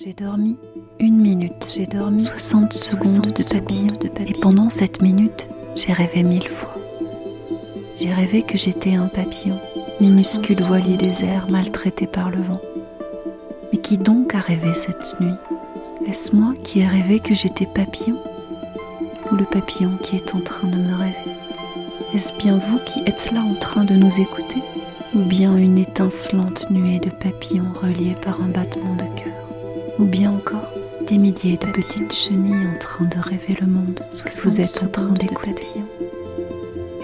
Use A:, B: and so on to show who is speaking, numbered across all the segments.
A: J'ai dormi une minute, j'ai dormi 60 secondes de papillon, de papillon. Et pendant cette minute, j'ai rêvé mille fois. J'ai rêvé que j'étais un papillon, minuscule voilier des airs maltraité par le vent. Mais qui donc a rêvé cette nuit? Est-ce moi qui ai rêvé que j'étais papillon Ou le papillon qui est en train de me rêver Est-ce bien vous qui êtes là en train de nous écouter Ou bien une étincelante nuée de papillons reliés par un battement de cœur? Ou bien encore des milliers de petites chenilles en train de rêver le monde que vous êtes en train d'écouter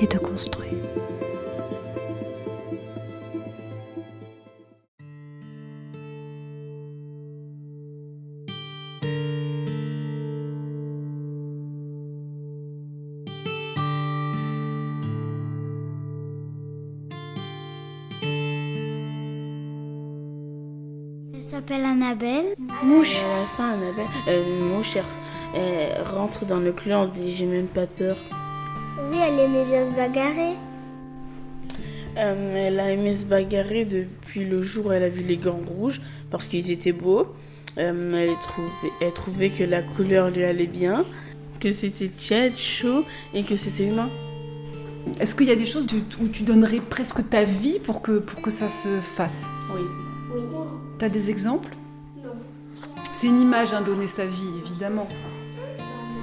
A: et de construire.
B: S'appelle Annabelle.
C: Mouche. à la fin, Annabelle, euh, Mouche, elle, elle rentre dans le clan, elle dit j'ai même pas peur.
B: Oui, elle aimait bien se bagarrer.
C: Euh, elle a aimé se bagarrer depuis le jour où elle a vu les gants rouges parce qu'ils étaient beaux. Euh, elle, trouvait, elle trouvait que la couleur lui allait bien, que c'était tiède, chaud et que c'était humain.
D: Est-ce qu'il y a des choses où tu donnerais presque ta vie pour que, pour que ça se fasse?
C: Oui.
D: T'as des exemples
B: Non.
D: C'est une image, hein, donner sa vie, évidemment.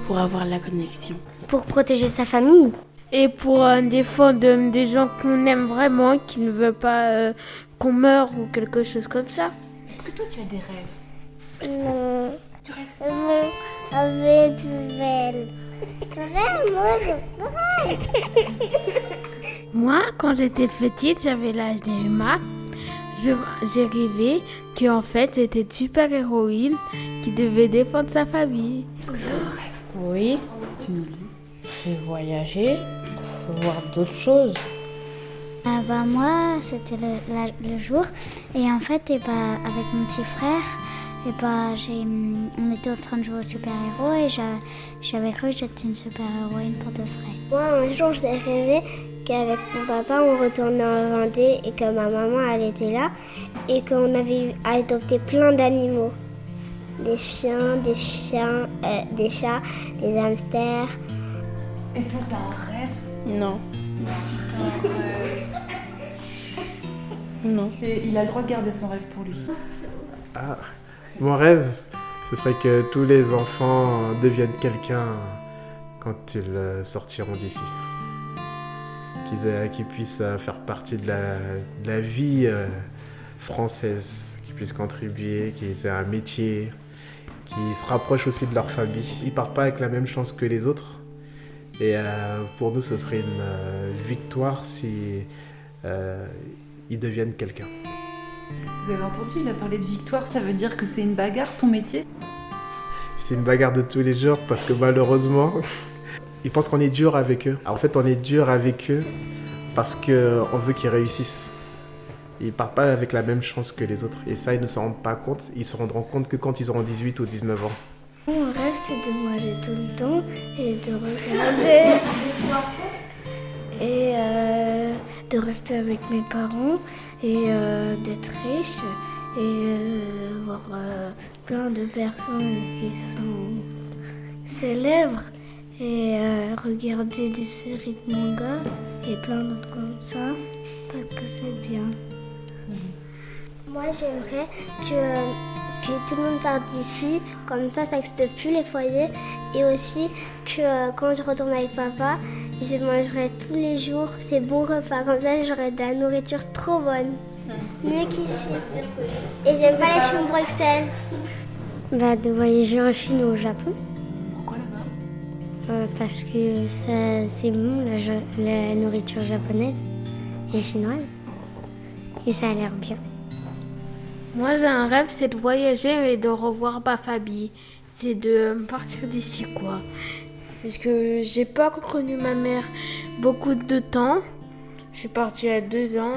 C: Pour avoir la connexion.
B: Pour protéger sa famille.
E: Et pour euh, défendre euh, des gens qu'on aime vraiment, qui ne veulent pas euh, qu'on meure ou quelque chose comme ça.
D: Est-ce que toi tu as des rêves
B: Non.
D: Tu rêves
B: Je avec. Vraiment,
E: Moi, quand j'étais petite, j'avais l'âge des humains. Je- J'ai rêvé qu'en fait, j'étais une super-héroïne qui devait défendre sa famille.
C: Oui.
D: Tu nous dis.
C: J'ai voyagé, voir d'autres choses.
B: Ah bah moi, c'était le, la- le jour. Et en fait, et bah, avec mon petit frère, et bah, j'ai, on était en train de jouer au super-héros et j'a- j'avais cru que j'étais une super-héroïne pour de vrai. Moi, un jour, j'ai rêvé qu'avec mon papa, on retournait en Vendée et que ma maman, elle était là et qu'on avait adopté plein d'animaux. Des chiens, des chiens, euh, des chats, des hamsters.
D: Et toi t'as un rêve?
C: Non. Non.
D: Et il a le droit de garder son rêve pour lui.
F: Ah, mon rêve, ce serait que tous les enfants deviennent quelqu'un quand ils sortiront d'ici. Qu'ils aient- qu'ils puissent euh, faire partie de la, de la vie euh, française, qu'ils puissent contribuer, qu'ils aient un métier, qu'ils se rapprochent aussi de leur famille. Ils partent pas avec la même chance que les autres. Et euh, pour nous, ce serait une euh, victoire si euh, ils deviennent quelqu'un.
D: Vous avez entendu, il a parlé de victoire, ça veut dire que c'est une bagarre ton métier?
F: C'est une bagarre de tous les jours parce que malheureusement, ils pensent qu'on est dur avec eux. En fait, on est dur avec eux parce qu'on veut qu'ils réussissent. Ils partent pas avec la même chance que les autres. Et ça, ils ne s'en rendent pas compte. Ils se rendront compte que quand ils auront 18 ou 19 ans.
B: Mon rêve, c'est de manger tout le temps et de regarder. et euh, de rester avec mes parents et euh, d'être riche et euh, voir euh, plein de personnes qui sont célèbres et euh, regarder des séries de manga et plein d'autres comme ça parce que c'est bien. Moi, j'aimerais que, que tout le monde parte d'ici, comme ça, ça n'existe plus les foyers. Et aussi que euh, quand je retourne avec papa, je mangerai tous les jours ces bons repas. Comme ça, j'aurai de la nourriture trop bonne. Mieux qu'ici. Et j'aime pas les chemins Bruxelles. Bah, de voyager en Chine ou au Japon. Euh, parce que ça- c'est bon, la, nourriture japonaise et chinoise. Et ça a l'air bien.
E: Moi, j'ai un rêve, c'est de voyager et de revoir ma famille. C'est de partir d'ici, quoi. Parce que j'ai pas connu ma mère beaucoup de temps. Je suis partie à deux ans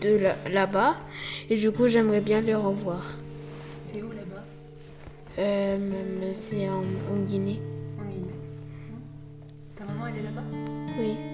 E: de là- là-bas. Et du coup, j'aimerais bien les revoir.
D: C'est où là-bas?
E: Euh, c'est en, en Guinée. 对